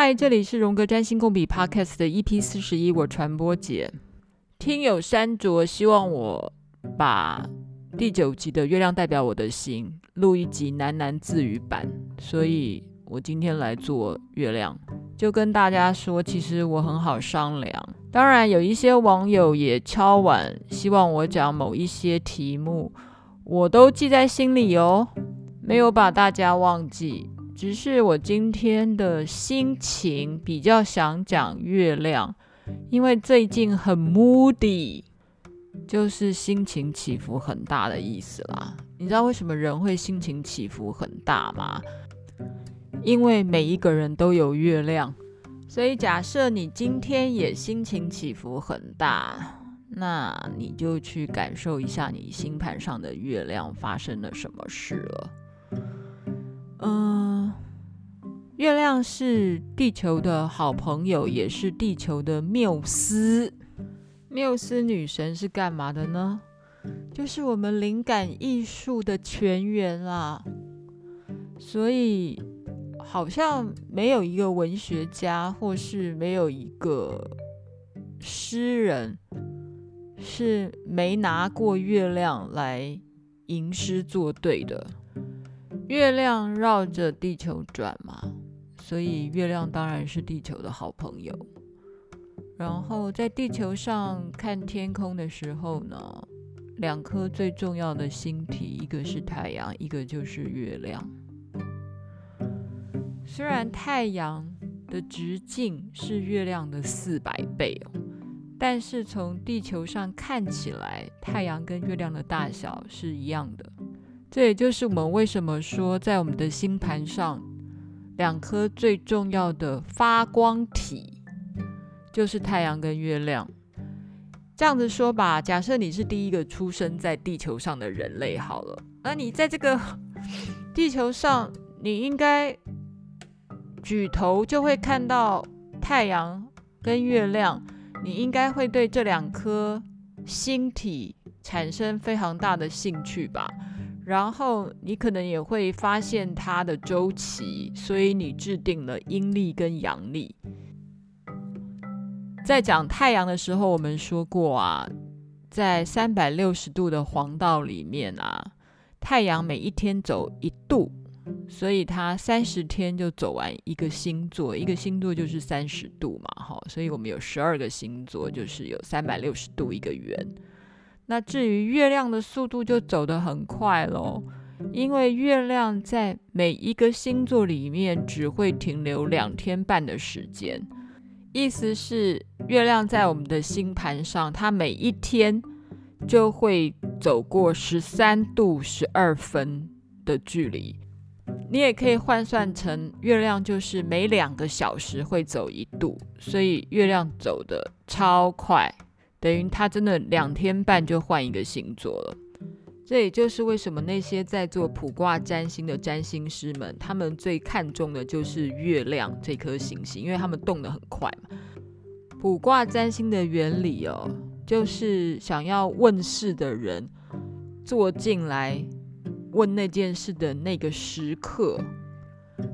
嗨，这里是荣格占星共笔 Podcast 的 EP 四十一，我传播姐。听友山卓希望我把第九集的月亮代表我的心录一集喃喃自语版，所以我今天来做月亮，就跟大家说，其实我很好商量。当然，有一些网友也敲碗，希望我讲某一些题目，我都记在心里哦，没有把大家忘记。只是我今天的心情比较想讲月亮，因为最近很 moody，就是心情起伏很大的意思啦。你知道为什么人会心情起伏很大吗？因为每一个人都有月亮，所以假设你今天也心情起伏很大，那你就去感受一下你星盘上的月亮发生了什么事了。嗯，月亮是地球的好朋友，也是地球的缪斯。缪斯女神是干嘛的呢？就是我们灵感艺术的泉源啊。所以，好像没有一个文学家，或是没有一个诗人，是没拿过月亮来吟诗作对的。月亮绕着地球转嘛，所以月亮当然是地球的好朋友。然后在地球上看天空的时候呢，两颗最重要的星体，一个是太阳，一个就是月亮。虽然太阳的直径是月亮的四百倍哦，但是从地球上看起来，太阳跟月亮的大小是一样的。这也就是我们为什么说，在我们的星盘上，两颗最重要的发光体就是太阳跟月亮。这样子说吧，假设你是第一个出生在地球上的人类好了，那你在这个 地球上，你应该举头就会看到太阳跟月亮，你应该会对这两颗星体产生非常大的兴趣吧。然后你可能也会发现它的周期，所以你制定了阴历跟阳历。在讲太阳的时候，我们说过啊，在三百六十度的黄道里面啊，太阳每一天走一度，所以它三十天就走完一个星座，一个星座就是三十度嘛，哈，所以我们有十二个星座，就是有三百六十度一个圆。那至于月亮的速度就走得很快咯，因为月亮在每一个星座里面只会停留两天半的时间，意思是月亮在我们的星盘上，它每一天就会走过十三度十二分的距离。你也可以换算成月亮就是每两个小时会走一度，所以月亮走得超快。等于他真的两天半就换一个星座了，这也就是为什么那些在做卜卦占星的占星师们，他们最看重的就是月亮这颗行星，因为他们动得很快嘛。卜卦占星的原理哦，就是想要问事的人坐进来问那件事的那个时刻，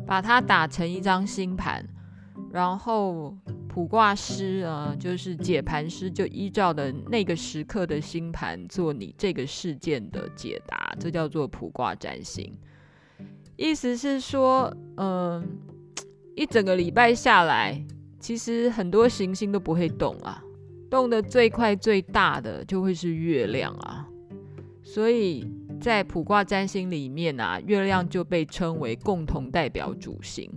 把它打成一张星盘，然后。卜卦师啊，就是解盘师，就依照的那个时刻的星盘做你这个事件的解答，这叫做卜卦占星。意思是说，嗯，一整个礼拜下来，其实很多行星都不会动啊，动的最快最大的就会是月亮啊。所以在卜卦占星里面啊，月亮就被称为共同代表主星。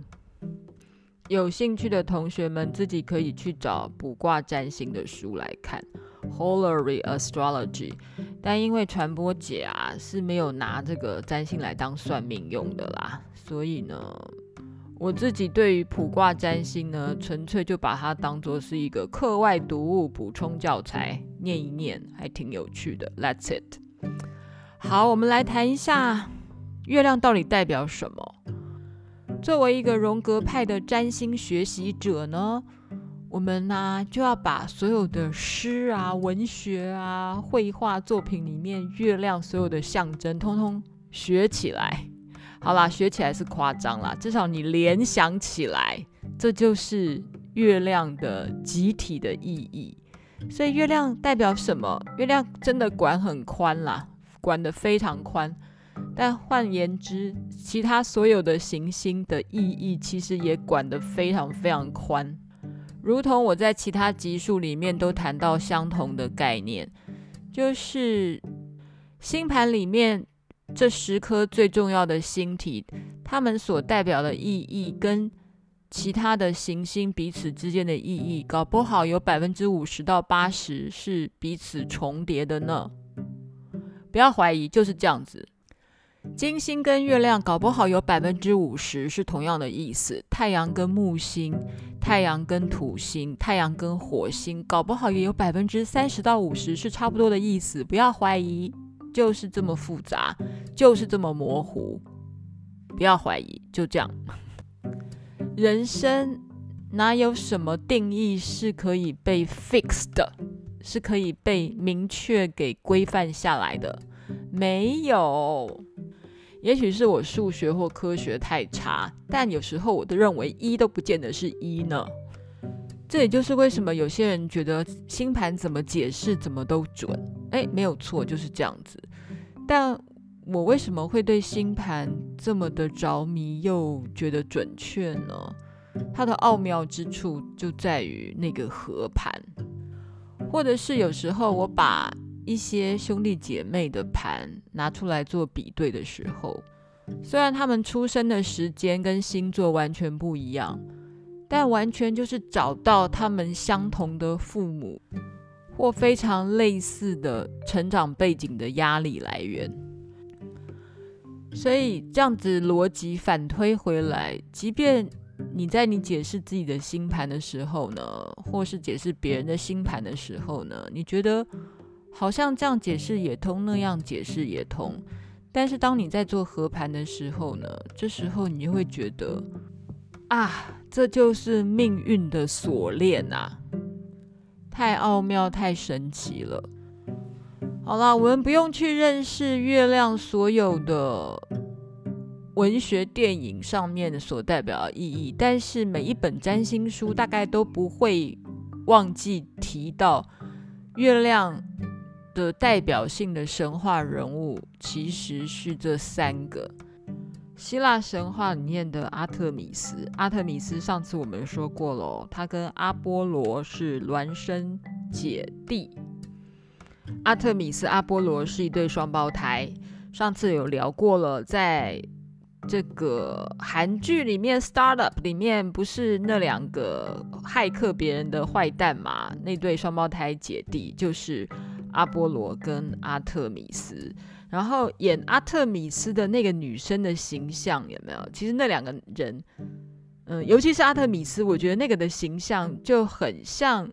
有兴趣的同学们自己可以去找卜卦占星的书来看 Holary Astrology。但因为传播姐啊是没有拿这个占星来当算命用的啦，所以呢，我自己对于卜卦占星呢，纯粹就把它当做是一个课外读物补充教材，念一念还挺有趣的。That's it。好，我们来谈一下月亮到底代表什么。作为一个荣格派的占星学习者呢，我们呢、就要把所有的诗啊、文学啊、绘画作品里面月亮所有的象征，通通学起来。好啦，学起来是夸张啦，至少你联想起来这就是月亮的集体的意义。所以月亮代表什么？月亮真的管很宽啦，管得非常宽。但换言之，其他所有的行星的意义其实也管得非常非常宽。如同我在其他集数里面都谈到相同的概念，就是星盘里面这十颗最重要的星体，它们所代表的意义跟其他的行星彼此之间的意义，搞不好有百分之五十到八十是彼此重叠的呢。不要怀疑，就是这样子。金星跟月亮搞不好有百分之五十是同样的意思，太阳跟木星、太阳跟土星、太阳跟火星，搞不好也有百分之三十到五十是差不多的意思。不要怀疑，就是这么复杂，就是这么模糊。不要怀疑，就这样。人生哪有什么定义是可以被 fixed 的，是可以被明确给规范下来的？没有。也许是我数学或科学太差，但有时候我都认为一都不见得是一呢。这也就是为什么有些人觉得星盘怎么解释怎么都准。哎，没有错，就是这样子。但我为什么会对星盘这么的着迷又觉得准确呢？它的奥妙之处就在于那个合盘，或者是有时候我把。一些兄弟姐妹的盘拿出来做比对的时候，虽然他们出生的时间跟星座完全不一样，但完全就是找到他们相同的父母或非常类似的成长背景的压力来源。所以这样子逻辑反推回来，即便你在你解释自己的星盘的时候呢，或是解释别人的星盘的时候呢，你觉得，好像这样解释也通，那样解释也通。但是当你在做合盘的时候呢，这时候你就会觉得，啊，这就是命运的锁链啊，太奥妙、太神奇了。好啦，我们不用去认识月亮所有的文学、电影上面所代表的意义，但是每一本占星书大概都不会忘记提到月亮。的代表性的神话人物其实是这三个：希腊神话里面的阿特米斯。阿特米斯上次我们说过了，他跟阿波罗是孪生姐弟。阿特米斯、阿波罗是一对双胞胎。上次有聊过了，在这个韩剧里面，《Startup》里面不是那两个骇客别人的坏蛋嘛？那对双胞胎姐弟就是。阿波罗跟阿特米斯，然后演阿特米斯的那个女生的形象有没有？其实那两个人，嗯，尤其是阿特米斯，我觉得那个的形象就很像，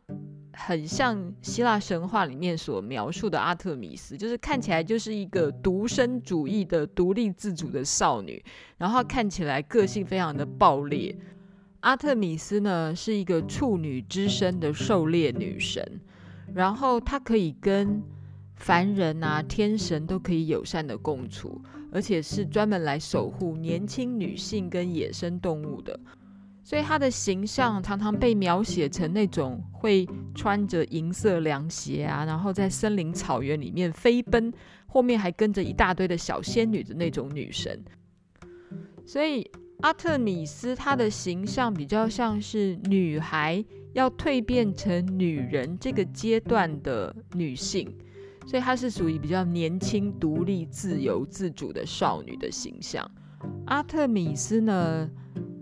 很像希腊神话里面所描述的阿特米斯，就是看起来就是一个独身主义的、独立自主的少女，然后看起来个性非常的暴烈。阿特米斯呢，是一个处女之身的狩猎女神。然后他可以跟凡人啊、天神都可以友善的共处，而且是专门来守护年轻女性跟野生动物的。所以他的形象常常被描写成那种会穿着银色凉鞋啊，然后在森林草原里面飞奔，后面还跟着一大堆的小仙女的那种女神。所以阿特米斯她的形象比较像是女孩。要蜕变成女人这个阶段的女性，所以她是属于比较年轻、独立、自由、自主的少女的形象。阿特米斯呢，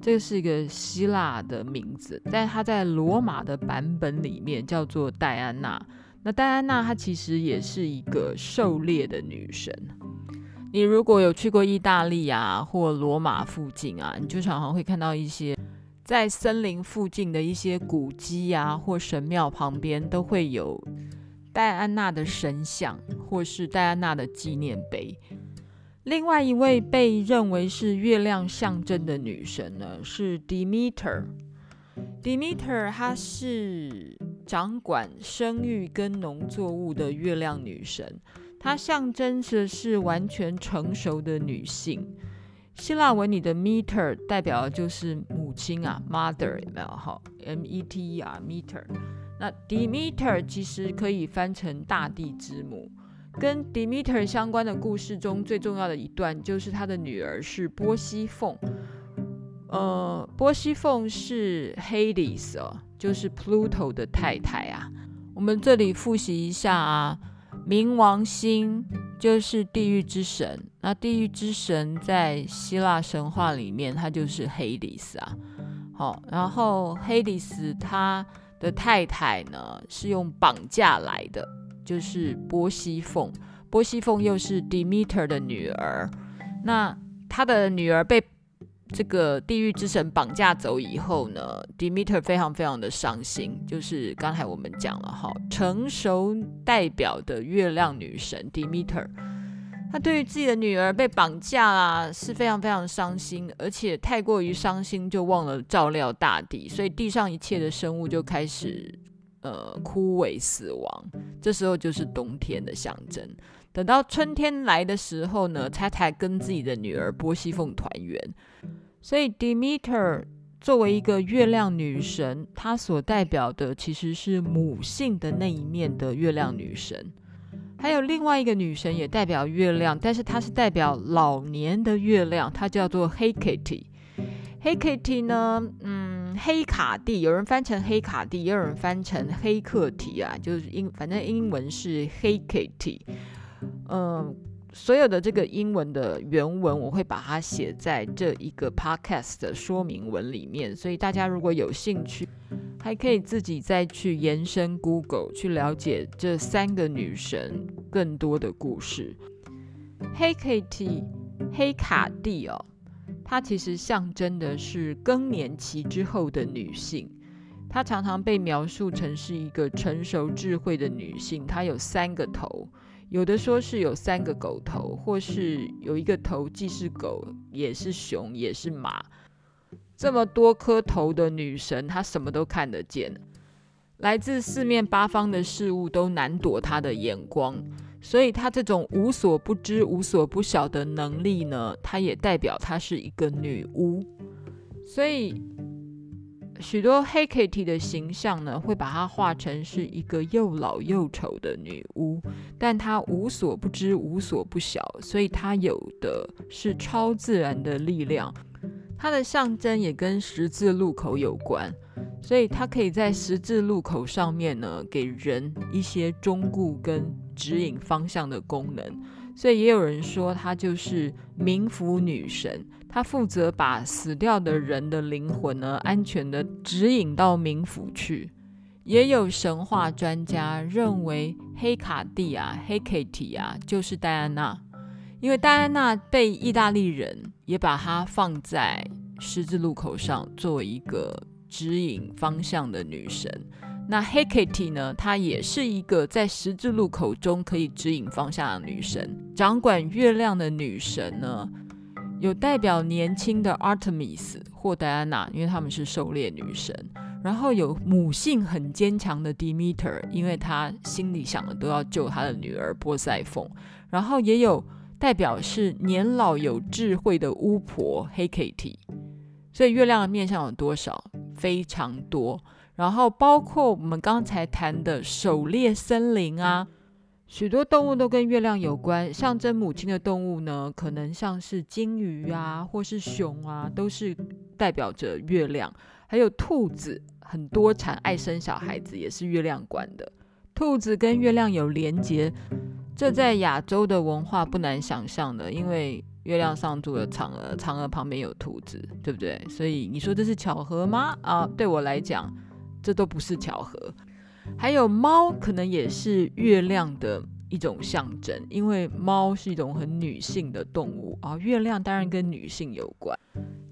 这是一个希腊的名字，但她在罗马的版本里面叫做戴安娜。那戴安娜她其实也是一个狩猎的女神。你如果有去过意大利啊，或罗马附近啊，你就常常会看到一些。在森林附近的一些古迹啊，或神庙旁边，都会有戴安娜的神像，或是戴安娜的纪念碑。另外一位被认为是月亮象征的女神呢，是 Demeter。Demeter 她是掌管生育跟农作物的月亮女神，她象征着是完全成熟的女性。希腊文里的 meter 代表的就是母母亲啊，mother 有没有？好，M E T E R meter。那 Demeter 其实可以翻成大地之母。跟 Demeter 相关的故事中最重要的一段，就是她的女儿是波西凤。呃，波西凤是 Hades 哦，就是 Pluto 的太太啊。我们这里复习一下啊，冥王星就是地狱之神。那地狱之神在希腊神话里面，他就是黑迪斯啊。好，然后黑迪斯他的太太呢是用绑架来的，就是波西凤。波西凤又是 Demeter 的女儿。那他的女儿被这个地狱之神绑架走以后呢，Demeter 非常非常的伤心。就是刚才我们讲了哈，成熟代表的月亮女神 Demeter，她对于自己的女儿被绑架啊，是非常非常伤心，而且太过于伤心，就忘了照料大地，所以地上一切的生物就开始呃枯萎死亡。这时候就是冬天的象征。等到春天来的时候呢，他才跟自己的女儿波西凤团圆。所以，Demeter 作为一个月亮女神，她所代表的其实是母性的那一面的月亮女神。还有另外一个女神也代表月亮，但是她是代表老年的月亮，她叫做 Hecate。Hecate 呢，嗯，黑卡蒂，有人翻成黑卡蒂，也有人翻成黑客提啊，就是英，反正英文是 Hecate。嗯。所有的这个英文的原文，我会把它写在这一个 podcast 的说明文里面，所以大家如果有兴趣，还可以自己再去延伸 Google 去了解这三个女神更多的故事。黑 Kitty 黑卡蒂哦，它其实象征的是更年期之后的女性，她常常被描述成是一个成熟智慧的女性，她有三个头。有的说是有三个狗头，或是有一个头既是狗，也是熊，也是马。这么多颗头的女神，她什么都看得见，来自四面八方的事物都难躲她的眼光。所以她这种无所不知、无所不晓的能力呢，她也代表她是一个女巫。所以。许多黑 Kitty 的形象呢，会把她画成是一个又老又丑的女巫，但她无所不知、无所不晓，所以她有的是超自然的力量。它的象征也跟十字路口有关，所以她可以在十字路口上面呢，给人一些忠固跟指引方向的功能。所以也有人说她就是冥府女神。他负责把死掉的人的灵魂呢，安全的指引到冥府去。也有神话专家认为，黑卡蒂啊，黑 Katie 啊，就是戴安娜，因为戴安娜被意大利人也把她放在十字路口上，作为一个指引方向的女神。那黑 Katie 呢，她也是一个在十字路口中可以指引方向的女神，掌管月亮的女神呢。有代表年轻的 Artemis 或戴安娜，因为他们是狩猎女神。然后有母性很坚强的 Demeter，因为她心里想的都要救她的女儿波塞凤。然后也有代表是年老有智慧的巫婆 Hecate。所以月亮的面向有多少？非常多。然后包括我们刚才谈的狩猎森林啊。许多动物都跟月亮有关，象征母亲的动物呢，可能像是鲸鱼啊，或是熊啊，都是代表着月亮。还有兔子，很多产，爱生小孩子，也是月亮管的。兔子跟月亮有连结，这在亚洲的文化不难想象的，因为月亮上住了嫦娥，嫦娥旁边有兔子，对不对？所以你说这是巧合吗？啊，对我来讲，这都不是巧合。还有猫，可能也是月亮的一种象征，因为猫是一种很女性的动物啊。月亮当然跟女性有关。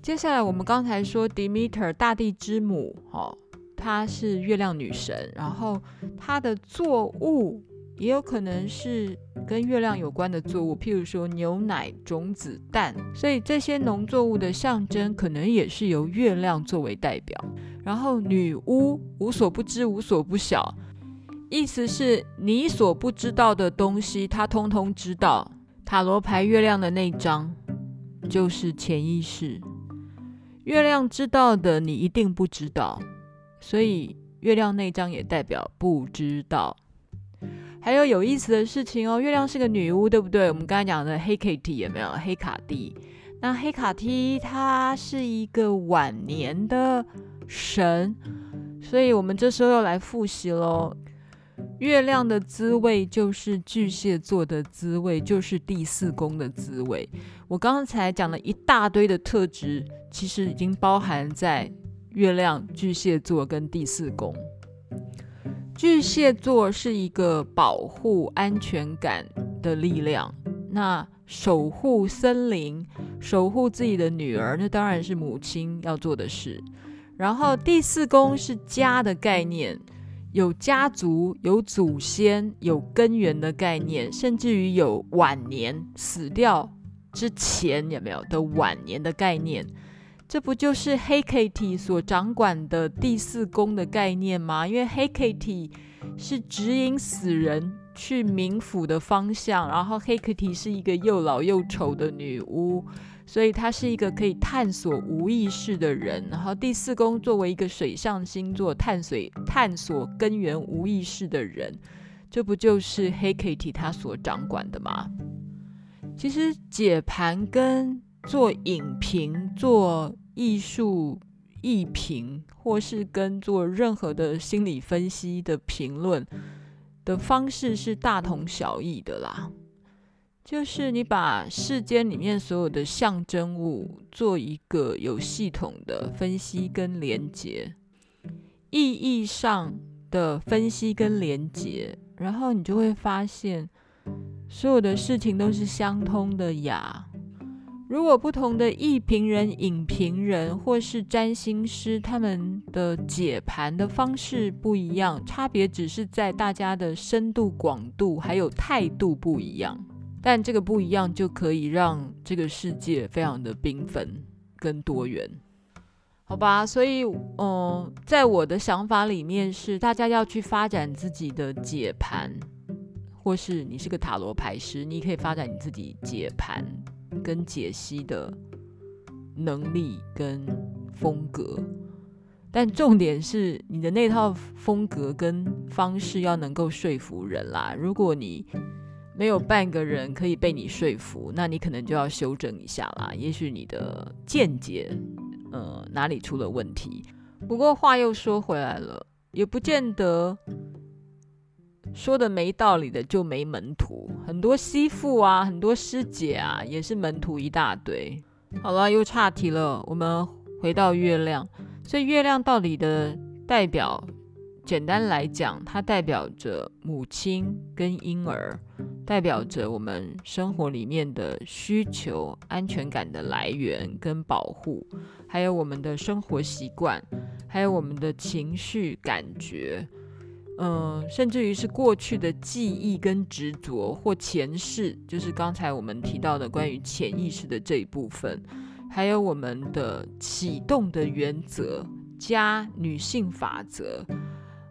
接下来我们刚才说 Demeter 大地之母，哈，她是月亮女神，然后她的作物也有可能是跟月亮有关的作物，譬如说牛奶、种子、蛋，所以这些农作物的象征可能也是由月亮作为代表。然后女巫无所不知，无所不晓，意思是你所不知道的东西，她通通知道。塔罗牌月亮的那张就是潜意识。月亮知道的，你一定不知道，所以月亮那张也代表不知道。还有有意思的事情哦，月亮是个女巫，对不对？我们刚才讲的黑 Kitty 有没有？黑卡蒂，那黑卡蒂她是一个晚年的神，所以我们这时候要来复习喽。月亮的滋味就是巨蟹座的滋味，就是第四宫的滋味。我刚才讲了一大堆的特质，其实已经包含在月亮巨蟹座跟第四宫。巨蟹座是一个保护安全感的力量，那守护森林、守护自己的女儿，那当然是母亲要做的事。然后第四宫是家的概念。有家族、有祖先、有根源的概念，甚至于有晚年死掉之前有没有的晚年的概念？这不就是黑 Kitty 所掌管的第四宫的概念吗？因为黑 Kitty 是指引死人去冥府的方向，然后黑 Kitty 是一个又老又丑的女巫。所以她是一个可以探索无意识的人，然后第四宫作为一个水象星座，探索探索根源无意识的人，这不就是黑 Kitty 他所掌管的吗？其实解盘跟做影评、做艺术艺评，或是跟做任何的心理分析的评论的方式是大同小异的啦。就是你把世间里面所有的象征物做一个有系统的分析跟连结，意义上的分析跟连结，然后你就会发现所有的事情都是相通的呀。如果不同的艺评人、影评人或是占星师，他们的解盘的方式不一样，差别只是在大家的深度、广度还有态度不一样。但这个不一样，就可以让这个世界非常的缤纷跟多元，好吧？所以，嗯，在我的想法里面是，大家要去发展自己的解盘，或是你是个塔罗牌师，你可以发展你自己解盘跟解析的能力跟风格。但重点是，你的那套风格跟方式要能够说服人啦。如果你没有半个人可以被你说服，那你可能就要修正一下啦。也许你的见解，呃，哪里出了问题？不过话又说回来了，也不见得说的没道理的就没门徒。很多师父啊，很多师姐啊，也是门徒一大堆。好了，又岔题了。我们回到月亮，所以月亮到底的代表？简单来讲，它代表着母亲跟婴儿，代表着我们生活里面的需求、安全感的来源跟保护，还有我们的生活习惯，还有我们的情绪感觉，嗯、甚至于是过去的记忆跟执着或前世，就是刚才我们提到的关于潜意识的这一部分，还有我们的启动的原则加女性法则。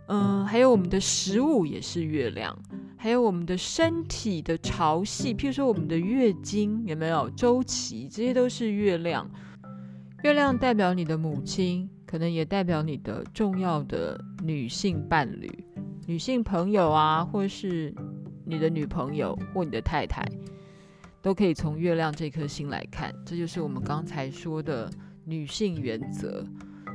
嗯，还有我们的食物也是月亮，还有我们的身体的潮汐，譬如说我们的月经有没有周期，这些都是月亮。月亮代表你的母亲，可能也代表你的重要的女性伴侣、女性朋友啊，或是你的女朋友或你的太太，都可以从月亮这颗星来看。这就是我们刚才说的女性原则。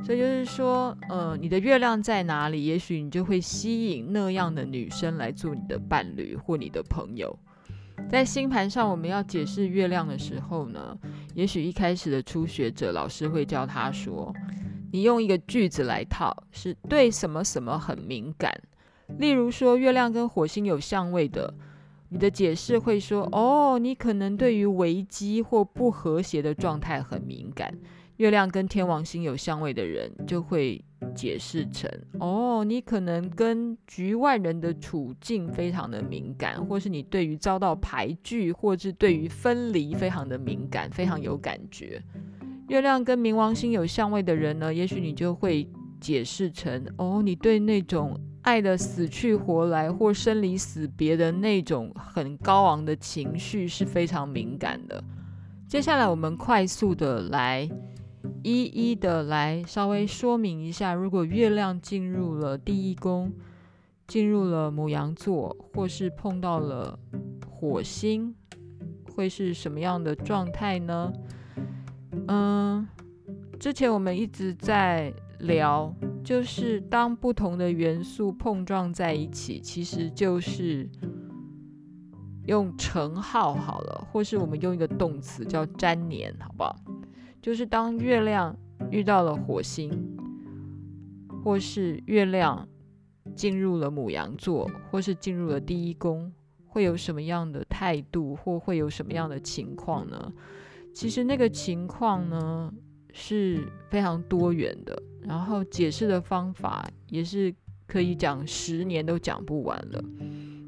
所以就是说，呃，你的月亮在哪里，也许你就会吸引那样的女生来做你的伴侣或你的朋友。在星盘上，我们要解释月亮的时候呢，也许一开始的初学者老师会教他说，你用一个句子来套，是对什么什么很敏感。例如说，月亮跟火星有相位的，你的解释会说，哦，你可能对于危机或不和谐的状态很敏感。月亮跟天王星有相位的人，就会解释成：哦，你可能跟局外人的处境非常的敏感，或是你对于遭到排拒，或是对于分离非常的敏感，非常有感觉。月亮跟冥王星有相位的人呢，也许你就会解释成：哦，你对那种爱的死去活来或生离死别的那种很高昂的情绪是非常敏感的。接下来，我们快速的来。一一的来稍微说明一下，如果月亮进入了第一宫，进入了牡羊座，或是碰到了火星，会是什么样的状态呢？嗯，之前我们一直在聊，就是当不同的元素碰撞在一起，其实就是。用乘号好了，或是我们用一个动词叫粘连，好不好？就是当月亮遇到了火星，或是月亮进入了母羊座，或是进入了第一宫，会有什么样的态度，或会有什么样的情况呢？其实那个情况呢是非常多元的，然后解释的方法也是可以讲十年都讲不完了。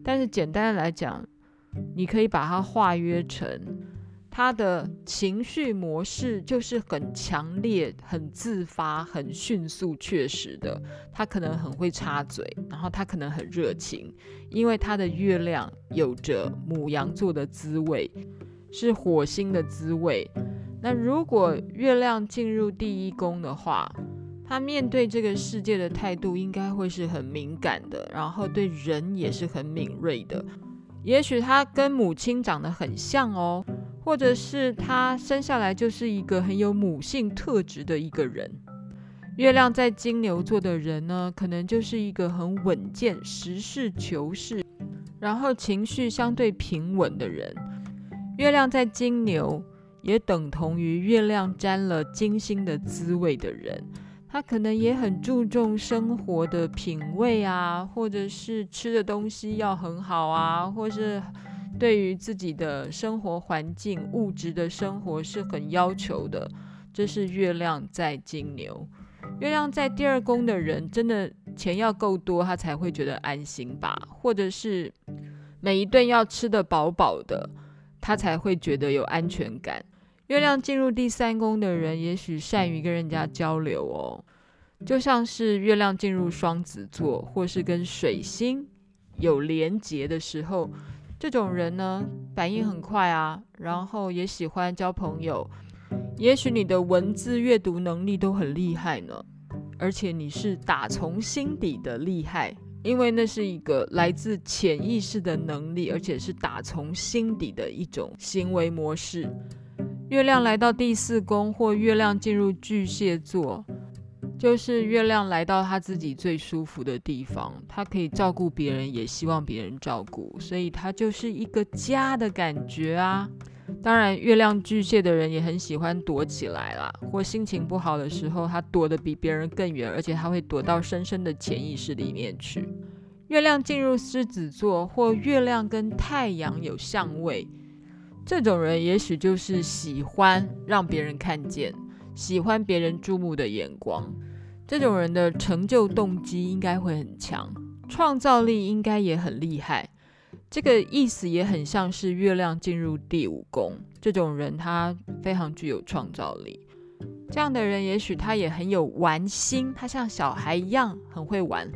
但是简单来讲，你可以把它化约成他的情绪模式，就是很强烈、很自发、很迅速、确实的。他可能很会插嘴，然后他可能很热情，因为他的月亮有着母羊座的滋味，是火星的滋味。那如果月亮进入第一宫的话，他面对这个世界的态度应该会是很敏感的，然后对人也是很敏锐的。也许他跟母亲长得很像哦，或者是他生下来就是一个很有母性特质的一个人。月亮在金牛座的人呢，可能就是一个很稳健、实事求是，然后情绪相对平稳的人。月亮在金牛也等同于月亮沾了金星的滋味的人。他可能也很注重生活的品味啊，或者是吃的东西要很好啊，或是对于自己的生活环境、物质的生活是很要求的。这是月亮在金牛，月亮在第二宫的人，真的钱要够多，他才会觉得安心吧？或者是每一顿要吃得饱饱的，他才会觉得有安全感。月亮进入第三宫的人，也许善于跟人家交流哦，就像是月亮进入双子座，或是跟水星有连结的时候，这种人呢，反应很快啊，然后也喜欢交朋友。也许你的文字阅读能力都很厉害呢，而且你是打从心底的厉害，因为那是一个来自潜意识的能力，而且是打从心底的一种行为模式。月亮来到第四宫，或月亮进入巨蟹座，就是月亮来到他自己最舒服的地方。他可以照顾别人，也希望别人照顾，所以他就是一个家的感觉啊。当然，月亮巨蟹的人也很喜欢躲起来啦，或心情不好的时候，他躲得比别人更远，而且他会躲到深深的潜意识里面去。月亮进入狮子座，或月亮跟太阳有相位。这种人也许就是喜欢让别人看见，喜欢别人注目的眼光。这种人的成就动机应该会很强，创造力应该也很厉害。这个意思也很像是月亮进入第五宫，这种人他非常具有创造力。这样的人也许他也很有玩心，他像小孩一样很会玩。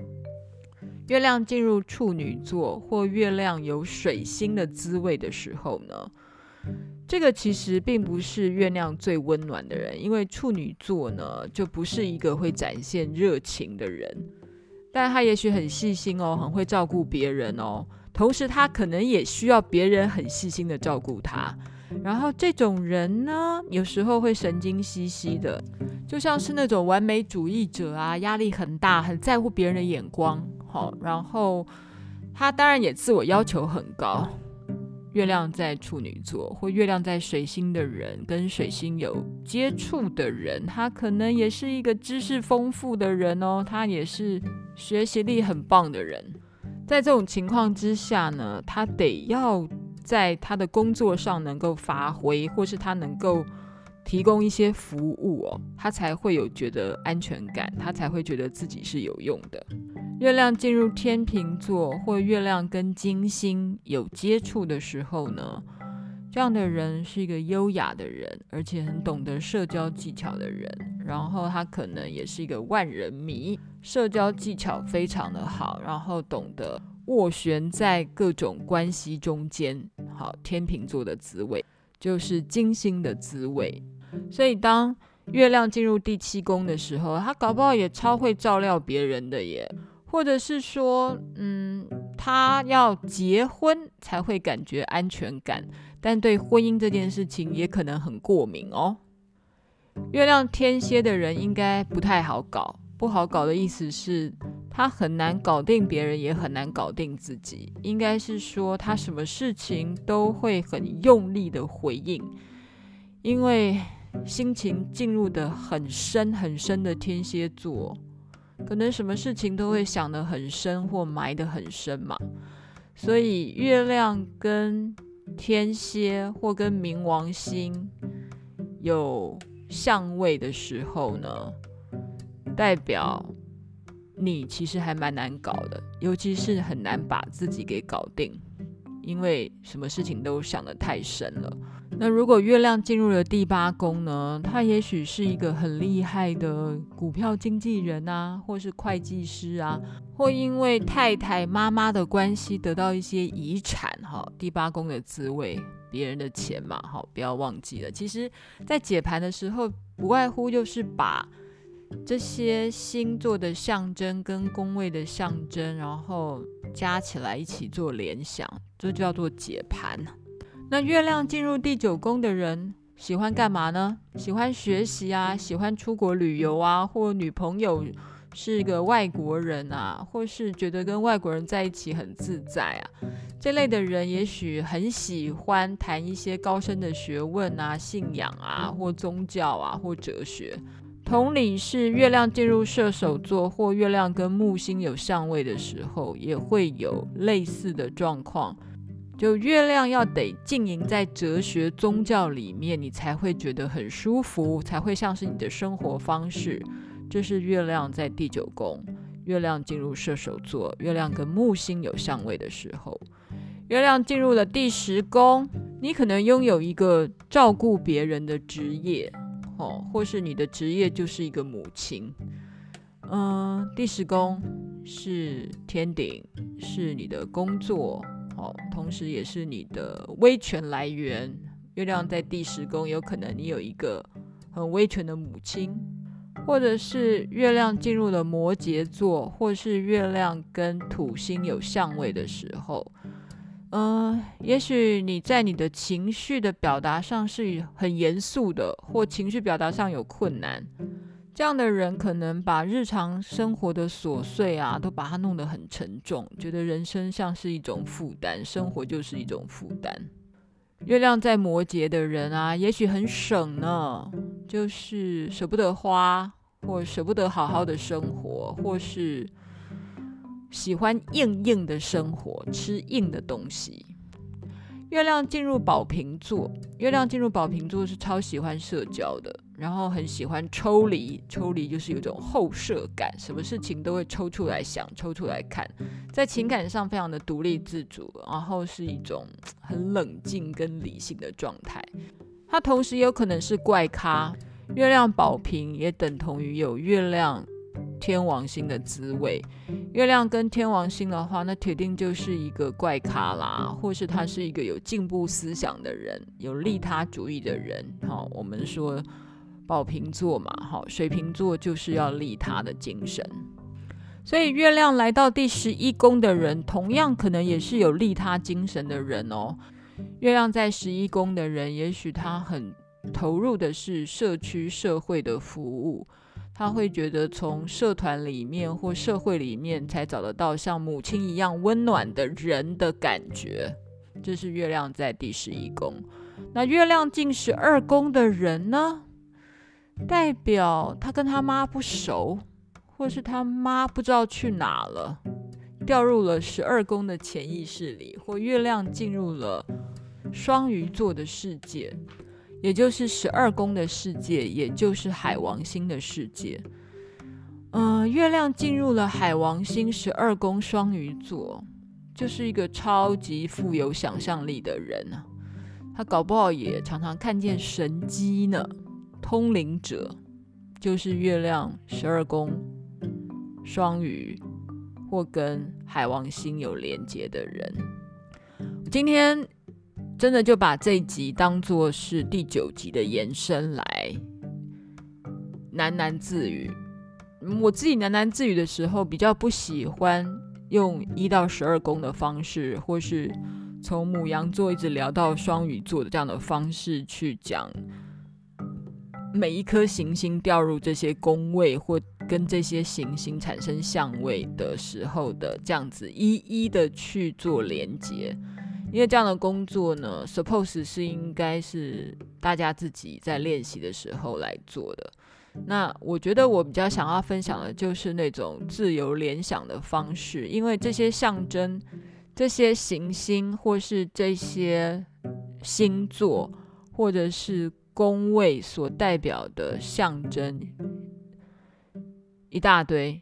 月亮进入处女座或月亮有水星的滋味的时候呢，这个其实并不是月亮最温暖的人，因为处女座呢就不是一个会展现热情的人，但他也许很细心哦，很会照顾别人哦，同时他可能也需要别人很细心的照顾他。然后这种人呢，有时候会神经兮兮的，就像是那种完美主义者啊，压力很大，很在乎别人的眼光。好，然后他当然也自我要求很高。月亮在处女座或月亮在水星的人，跟水星有接触的人，他可能也是一个知识丰富的人哦，他也是学习力很棒的人。在这种情况之下呢，他得要在他的工作上能够发挥，或是他能够提供一些服务哦，他才会有觉得安全感，他才会觉得自己是有用的。月亮进入天秤座，或月亮跟金星有接触的时候呢，这样的人是一个优雅的人，而且很懂得社交技巧的人。然后他可能也是一个万人迷，社交技巧非常的好，然后懂得斡旋在各种关系中间。好，天秤座的滋味就是金星的滋味。所以当月亮进入第七宫的时候，他搞不好也超会照料别人的耶，或者是说，嗯，他要结婚才会感觉安全感，但对婚姻这件事情也可能很过敏哦。月亮天蝎的人应该不太好搞，不好搞的意思是，他很难搞定别人，也很难搞定自己。应该是说，他什么事情都会很用力的回应，因为。心情进入得很深很深的天蝎座，可能什么事情都会想得很深或埋得很深嘛。所以月亮跟天蝎或跟冥王星有相位的时候呢，代表你其实还蛮难搞的，尤其是很难把自己给搞定，因为什么事情都想得太深了。那如果月亮进入了第八宫呢？他也许是一个很厉害的股票经纪人啊，或是会计师啊，或因为太太妈妈的关系得到一些遗产哈。第八宫的滋味，别人的钱嘛，哈，不要忘记了。其实，在解盘的时候，不外乎就是把这些星座的象征跟宫位的象征，然后加起来一起做联想，这就叫做解盘。那月亮进入第九宫的人喜欢干嘛呢？喜欢学习啊，喜欢出国旅游啊，或女朋友是一个外国人啊，或是觉得跟外国人在一起很自在啊，这类的人也许很喜欢谈一些高深的学问啊、信仰啊，或宗教啊，或哲学。同理是月亮进入射手座或月亮跟木星有相位的时候，也会有类似的状况。就月亮要得浸淫在哲学宗教里面，你才会觉得很舒服，才会像是你的生活方式。这是月亮在第九宫，月亮进入射手座，月亮跟木星有相位的时候，月亮进入了第十宫，你可能拥有一个照顾别人的职业，哦，或是你的职业就是一个母亲。嗯，第十宫是天顶，是你的工作。哦，同时也是你的威权来源。月亮在第十宫，有可能你有一个很威权的母亲，或者是月亮进入了摩羯座，或是月亮跟土星有相位的时候，嗯、也许你在你的情绪的表达上是很严肃的，或情绪表达上有困难。这样的人可能把日常生活的琐碎啊，都把它弄得很沉重，觉得人生像是一种负担，生活就是一种负担。月亮在摩羯的人啊，也许很省呢，就是舍不得花，或舍不得好好的生活，或是喜欢硬硬的生活，吃硬的东西。月亮进入宝瓶座，月亮进入宝瓶座是超喜欢社交的，然后很喜欢抽离，抽离就是有种后设感，什么事情都会抽出来想，抽出来看，在情感上非常的独立自主，然后是一种很冷静跟理性的状态。它同时有可能是怪咖，月亮宝瓶也等同于有月亮。天王星的滋味，月亮跟天王星的话，那铁定就是一个怪咖啦，或是他是一个有进步思想的人，有利他主义的人。好，我们说宝瓶座嘛，好，水瓶座就是要利他的精神。所以月亮来到第十一宫的人，同样可能也是有利他精神的人哦。月亮在十一宫的人，也许他很投入的是社区社会的服务。他会觉得从社团里面或社会里面才找得到像母亲一样温暖的人的感觉，这是月亮在第十一宫。那月亮进十二宫的人呢，代表他跟他妈不熟，或是他妈不知道去哪了，掉入了十二宫的潜意识里，或月亮进入了双鱼座的世界。也就是十二宫的世界，也就是海王星的世界。嗯、月亮进入了海王星十二宫双鱼座，就是一个超级富有想象力的人啊。他搞不好也常常看见神迹呢。通灵者就是月亮十二宫双鱼或跟海王星有连接的人。今天。真的就把这一集当做是第九集的延伸来喃喃自语。我自己喃喃自语的时候，比较不喜欢用一到十二宫的方式，或是从母羊座一直聊到双鱼座的这样的方式去讲每一颗行星掉入这些宫位，或跟这些行星产生相位的时候的这样子一一的去做连接。因为这样的工作呢，suppose 是应该是大家自己在练习的时候来做的。那我觉得我比较想要分享的就是那种自由联想的方式，因为这些象征、这些行星或是这些星座或者是宫位所代表的象征一大堆，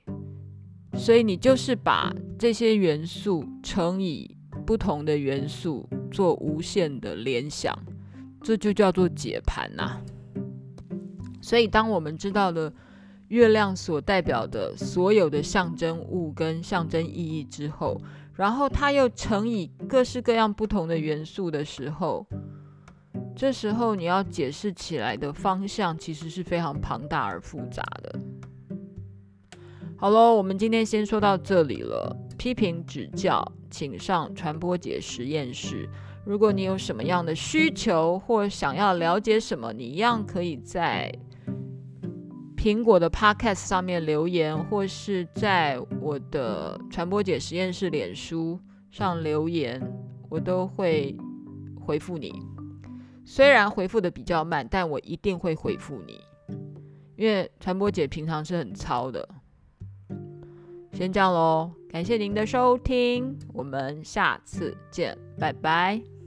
所以你就是把这些元素乘以不同的元素做无限的联想，这就叫做解盘呐、所以，当我们知道了月亮所代表的所有的象征物跟象征意义之后，然后它又乘以各式各样不同的元素的时候，这时候你要解释起来的方向其实是非常庞大而复杂的。好喽，我们今天先说到这里了。批评指教，请上传播姐实验室。如果你有什么样的需求或想要了解什么，你一样可以在。苹果的 Podcast 上面留言，或是在我的传播姐实验室脸书上留言，我都会回复你。虽然回复的比较慢，但我一定会回复你，因为传播姐平常是很糙的。先这样喽，感谢您的收听，我们下次见，拜拜。